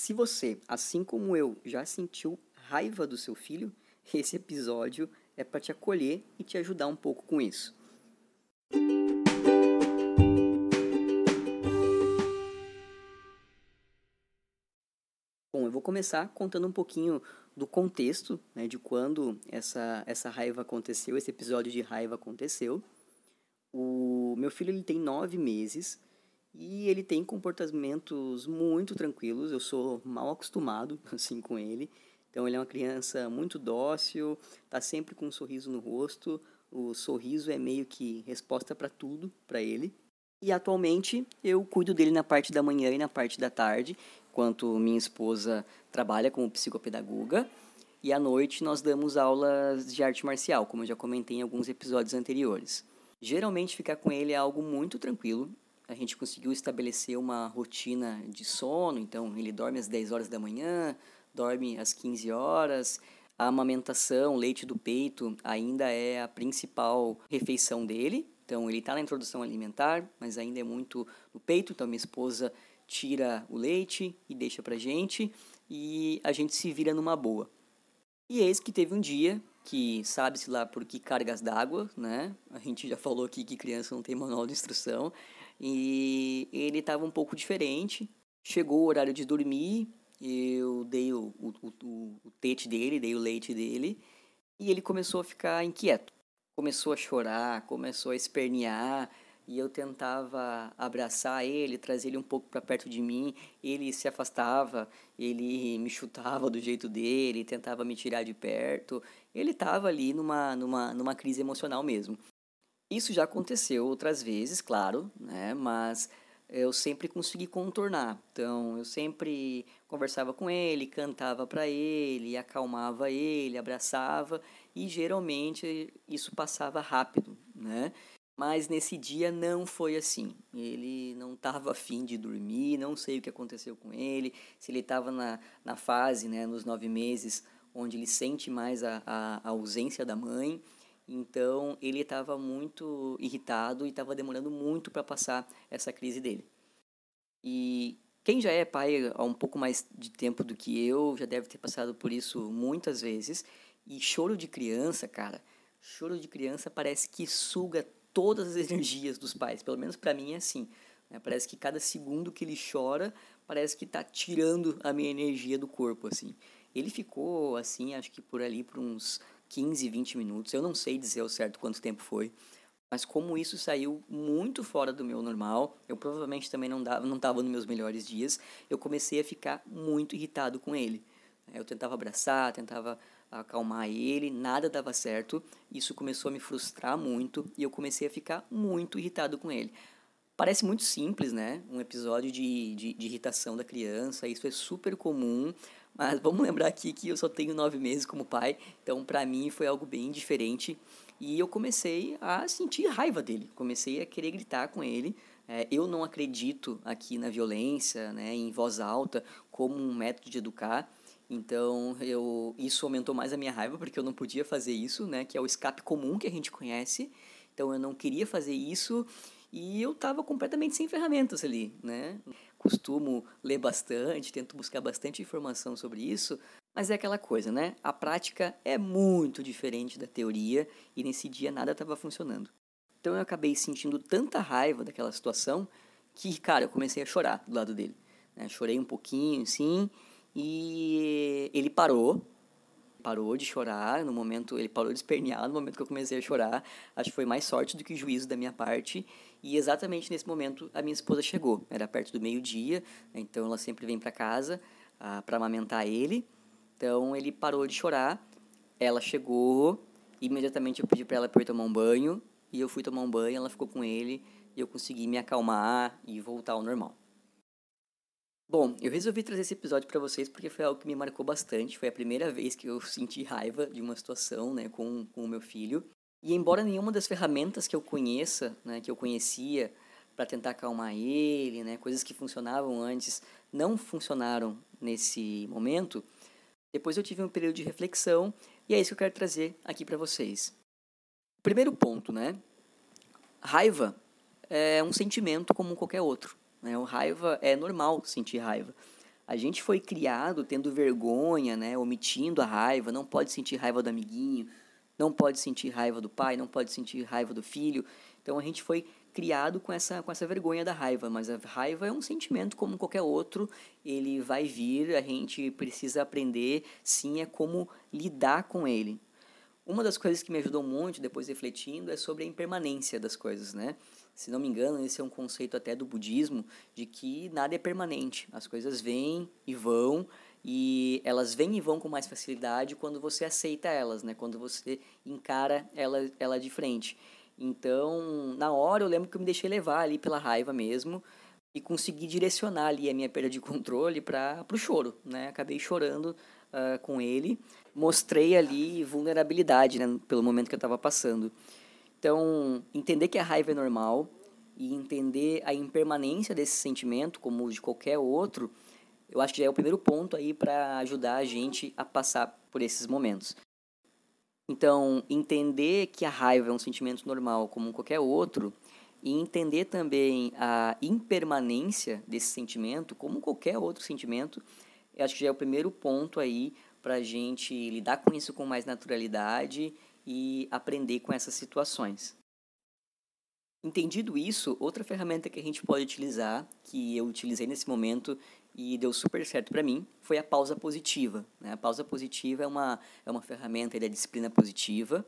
Se você, assim como eu, já sentiu raiva do seu filho, esse episódio é para te acolher e te ajudar um pouco com isso. Bom, eu vou começar contando um pouquinho do contexto, né, de quando essa, essa raiva aconteceu, esse episódio de raiva aconteceu. O meu filho ele tem nove meses e ele tem comportamentos muito tranquilos. Eu sou mal acostumado assim com ele. Então ele é uma criança muito dócil, tá sempre com um sorriso no rosto. O sorriso é meio que resposta para tudo para ele. E atualmente eu cuido dele na parte da manhã e na parte da tarde enquanto minha esposa trabalha como psicopedagoga. E à noite nós damos aulas de arte marcial, como eu já comentei em alguns episódios anteriores. Geralmente ficar com ele é algo muito tranquilo. A gente conseguiu estabelecer uma rotina de sono, então ele dorme às 10 horas da manhã, dorme às 15 horas. A amamentação, leite do peito, ainda é a principal refeição dele. Então ele está na introdução alimentar, mas ainda é muito no peito. Então minha esposa tira o leite e deixa pra gente e a gente se vira numa boa. E eis que teve um dia que sabe-se lá por que cargas d'água, né? A gente já falou aqui que criança não tem manual de instrução e ele estava um pouco diferente. Chegou o horário de dormir, eu dei o, o, o, o tete dele, dei o leite dele e ele começou a ficar inquieto. Começou a chorar, começou a espernear, e eu tentava abraçar ele, trazer ele um pouco para perto de mim, ele se afastava, ele me chutava do jeito dele, tentava me tirar de perto. Ele estava ali numa, numa, numa crise emocional mesmo. Isso já aconteceu outras vezes, claro, né? mas eu sempre consegui contornar. Então, eu sempre conversava com ele, cantava para ele, acalmava ele, abraçava e geralmente isso passava rápido, né? Mas nesse dia não foi assim. Ele não estava afim de dormir, não sei o que aconteceu com ele, se ele estava na, na fase, né, nos nove meses, onde ele sente mais a, a, a ausência da mãe. Então ele estava muito irritado e estava demorando muito para passar essa crise dele. E quem já é pai há um pouco mais de tempo do que eu já deve ter passado por isso muitas vezes. E choro de criança, cara, choro de criança parece que suga todas as energias dos pais. Pelo menos para mim é assim. Né? Parece que cada segundo que ele chora, parece que está tirando a minha energia do corpo, assim. Ele ficou assim, acho que por ali por uns 15, 20 minutos. Eu não sei dizer ao certo quanto tempo foi. Mas como isso saiu muito fora do meu normal, eu provavelmente também não dava, não estava nos meus melhores dias, eu comecei a ficar muito irritado com ele. Eu tentava abraçar, tentava acalmar ele, nada dava certo. Isso começou a me frustrar muito e eu comecei a ficar muito irritado com ele. Parece muito simples, né? Um episódio de, de, de irritação da criança, isso é super comum, mas vamos lembrar aqui que eu só tenho nove meses como pai, então para mim foi algo bem diferente. E eu comecei a sentir raiva dele, comecei a querer gritar com ele. É, eu não acredito aqui na violência, né, em voz alta, como um método de educar. Então, eu, isso aumentou mais a minha raiva, porque eu não podia fazer isso, né? Que é o escape comum que a gente conhece. Então, eu não queria fazer isso e eu estava completamente sem ferramentas ali, né? Costumo ler bastante, tento buscar bastante informação sobre isso, mas é aquela coisa, né? A prática é muito diferente da teoria e nesse dia nada estava funcionando. Então, eu acabei sentindo tanta raiva daquela situação que, cara, eu comecei a chorar do lado dele. Né? Chorei um pouquinho, sim, e ele parou, parou de chorar no momento, ele parou de espernear no momento que eu comecei a chorar. Acho que foi mais sorte do que juízo da minha parte. E exatamente nesse momento a minha esposa chegou. Era perto do meio-dia, então ela sempre vem para casa ah, para amamentar ele. Então ele parou de chorar. Ela chegou, imediatamente eu pedi para ela ir tomar um banho e eu fui tomar um banho. Ela ficou com ele e eu consegui me acalmar e voltar ao normal. Bom, eu resolvi trazer esse episódio para vocês porque foi algo que me marcou bastante. Foi a primeira vez que eu senti raiva de uma situação, né, com, com o meu filho. E embora nenhuma das ferramentas que eu conheça, né, que eu conhecia para tentar acalmar ele, né, coisas que funcionavam antes, não funcionaram nesse momento, depois eu tive um período de reflexão e é isso que eu quero trazer aqui para vocês. Primeiro ponto, né? Raiva é um sentimento como qualquer outro. Né? O raiva é normal sentir raiva. A gente foi criado tendo vergonha, né, omitindo a raiva, não pode sentir raiva do amiguinho, não pode sentir raiva do pai, não pode sentir raiva do filho. Então a gente foi criado com essa, com essa vergonha da raiva, mas a raiva é um sentimento como qualquer outro, ele vai vir, a gente precisa aprender, sim, é como lidar com ele. Uma das coisas que me ajudou muito, depois refletindo, é sobre a impermanência das coisas, né? Se não me engano, esse é um conceito até do budismo, de que nada é permanente. As coisas vêm e vão, e elas vêm e vão com mais facilidade quando você aceita elas, né? Quando você encara ela, ela de frente. Então, na hora eu lembro que eu me deixei levar ali pela raiva mesmo e consegui direcionar ali a minha perda de controle para o choro, né? Acabei chorando uh, com ele, mostrei ali vulnerabilidade, né? Pelo momento que eu estava passando. Então, entender que a raiva é normal e entender a impermanência desse sentimento, como de qualquer outro, eu acho que já é o primeiro ponto aí para ajudar a gente a passar por esses momentos. Então, entender que a raiva é um sentimento normal como qualquer outro e entender também a impermanência desse sentimento como qualquer outro sentimento, eu acho que já é o primeiro ponto aí para a gente lidar com isso com mais naturalidade e aprender com essas situações. Entendido isso, outra ferramenta que a gente pode utilizar, que eu utilizei nesse momento e deu super certo para mim, foi a pausa positiva. Né? A pausa positiva é uma, é uma ferramenta da disciplina positiva,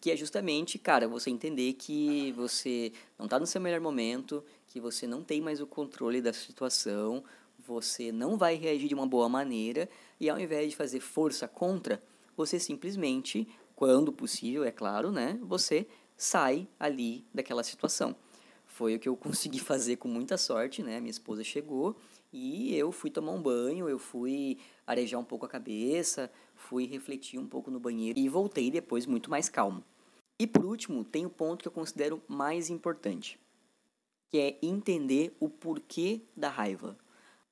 que é justamente, cara, você entender que você não está no seu melhor momento, que você não tem mais o controle da situação, você não vai reagir de uma boa maneira, e ao invés de fazer força contra, você simplesmente quando possível, é claro, né, você sai ali daquela situação. Foi o que eu consegui fazer com muita sorte, né? Minha esposa chegou e eu fui tomar um banho, eu fui arejar um pouco a cabeça, fui refletir um pouco no banheiro e voltei depois muito mais calmo. E por último, tem o ponto que eu considero mais importante, que é entender o porquê da raiva.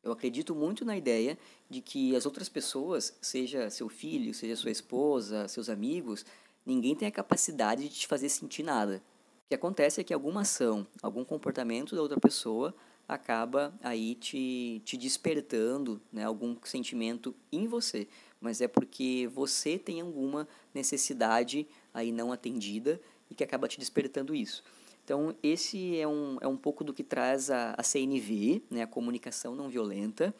Eu acredito muito na ideia de que as outras pessoas, seja seu filho, seja sua esposa, seus amigos, ninguém tem a capacidade de te fazer sentir nada. O que acontece é que alguma ação, algum comportamento da outra pessoa acaba aí te, te despertando né, algum sentimento em você. Mas é porque você tem alguma necessidade aí não atendida e que acaba te despertando isso. Então, esse é um, é um pouco do que traz a, a CNV, né, a comunicação não violenta.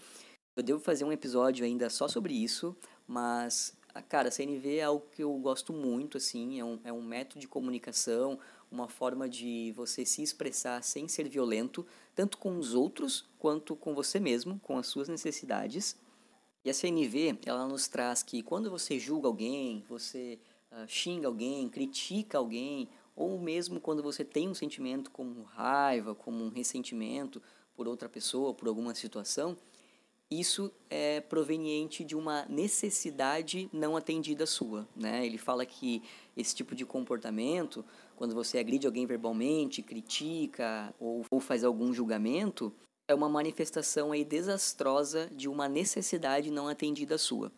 Eu devo fazer um episódio ainda só sobre isso, mas, cara, a CNV é algo que eu gosto muito, assim, é um, é um método de comunicação, uma forma de você se expressar sem ser violento, tanto com os outros quanto com você mesmo, com as suas necessidades. E a CNV, ela nos traz que quando você julga alguém, você uh, xinga alguém, critica alguém, ou mesmo quando você tem um sentimento como raiva, como um ressentimento por outra pessoa, por alguma situação, isso é proveniente de uma necessidade não atendida sua, né? Ele fala que esse tipo de comportamento, quando você agride alguém verbalmente, critica ou, ou faz algum julgamento, é uma manifestação aí desastrosa de uma necessidade não atendida sua.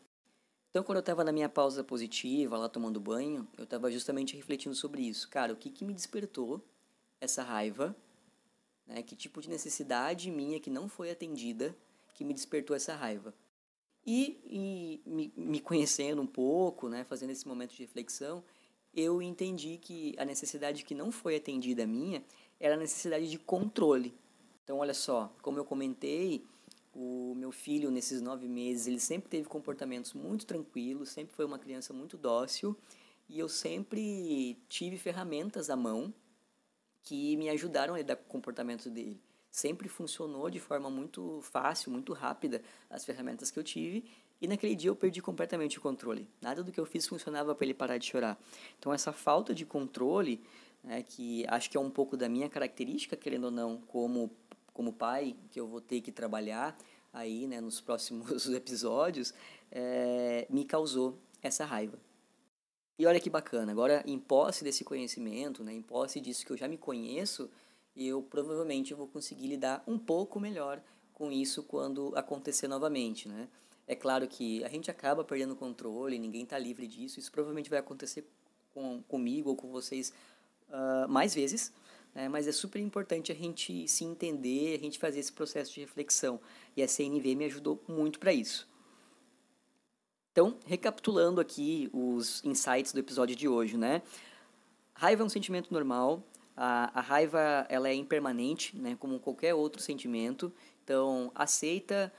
Então, quando eu estava na minha pausa positiva, lá tomando banho, eu estava justamente refletindo sobre isso. Cara, o que, que me despertou essa raiva? Né? Que tipo de necessidade minha que não foi atendida que me despertou essa raiva? E, e me, me, conhecendo um pouco, né, fazendo esse momento de reflexão, eu entendi que a necessidade que não foi atendida minha era a necessidade de controle. Então, olha só, como eu comentei, o meu filho, nesses nove meses, ele sempre teve comportamentos muito tranquilos, sempre foi uma criança muito dócil e eu sempre tive ferramentas à mão que me ajudaram a lidar com o comportamento dele. Sempre funcionou de forma muito fácil, muito rápida as ferramentas que eu tive e naquele dia eu perdi completamente o controle. Nada do que eu fiz funcionava para ele parar de chorar. Então essa falta de controle, né, que acho que é um pouco da minha característica, querendo ou não, como como pai, que eu vou ter que trabalhar aí, né, nos próximos episódios, é, me causou essa raiva. E olha que bacana, agora em posse desse conhecimento, né, em posse disso que eu já me conheço, eu provavelmente vou conseguir lidar um pouco melhor com isso quando acontecer novamente, né? É claro que a gente acaba perdendo o controle, ninguém está livre disso, isso provavelmente vai acontecer com, comigo ou com vocês uh, mais vezes, é, mas é super importante a gente se entender, a gente fazer esse processo de reflexão. E a CNV me ajudou muito para isso. Então, recapitulando aqui os insights do episódio de hoje, né? Raiva é um sentimento normal. A, a raiva ela é impermanente, né? Como qualquer outro sentimento. Então, aceita,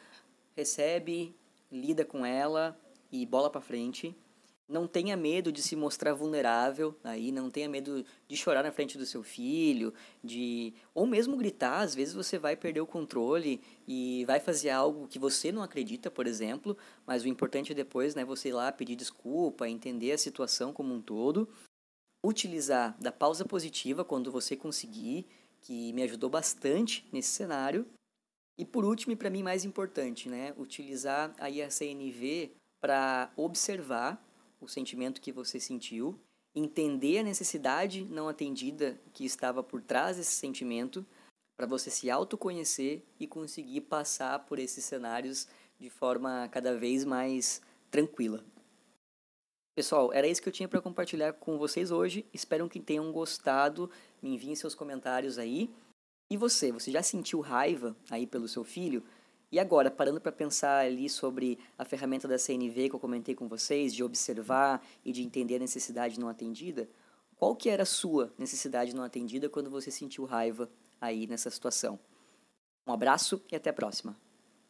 recebe, lida com ela e bola para frente. Não tenha medo de se mostrar vulnerável, aí não tenha medo de chorar na frente do seu filho, de ou mesmo gritar, às vezes você vai perder o controle e vai fazer algo que você não acredita, por exemplo, mas o importante é depois, né, você ir lá pedir desculpa, entender a situação como um todo, utilizar da pausa positiva quando você conseguir, que me ajudou bastante nesse cenário. E por último, e para mim mais importante, né, utilizar a IACNV para observar o sentimento que você sentiu, entender a necessidade não atendida que estava por trás desse sentimento, para você se autoconhecer e conseguir passar por esses cenários de forma cada vez mais tranquila. Pessoal, era isso que eu tinha para compartilhar com vocês hoje. Espero que tenham gostado. Me enviem seus comentários aí. E você, você já sentiu raiva aí pelo seu filho? E agora, parando para pensar ali sobre a ferramenta da CNV que eu comentei com vocês, de observar e de entender a necessidade não atendida, qual que era a sua necessidade não atendida quando você sentiu raiva aí nessa situação? Um abraço e até a próxima.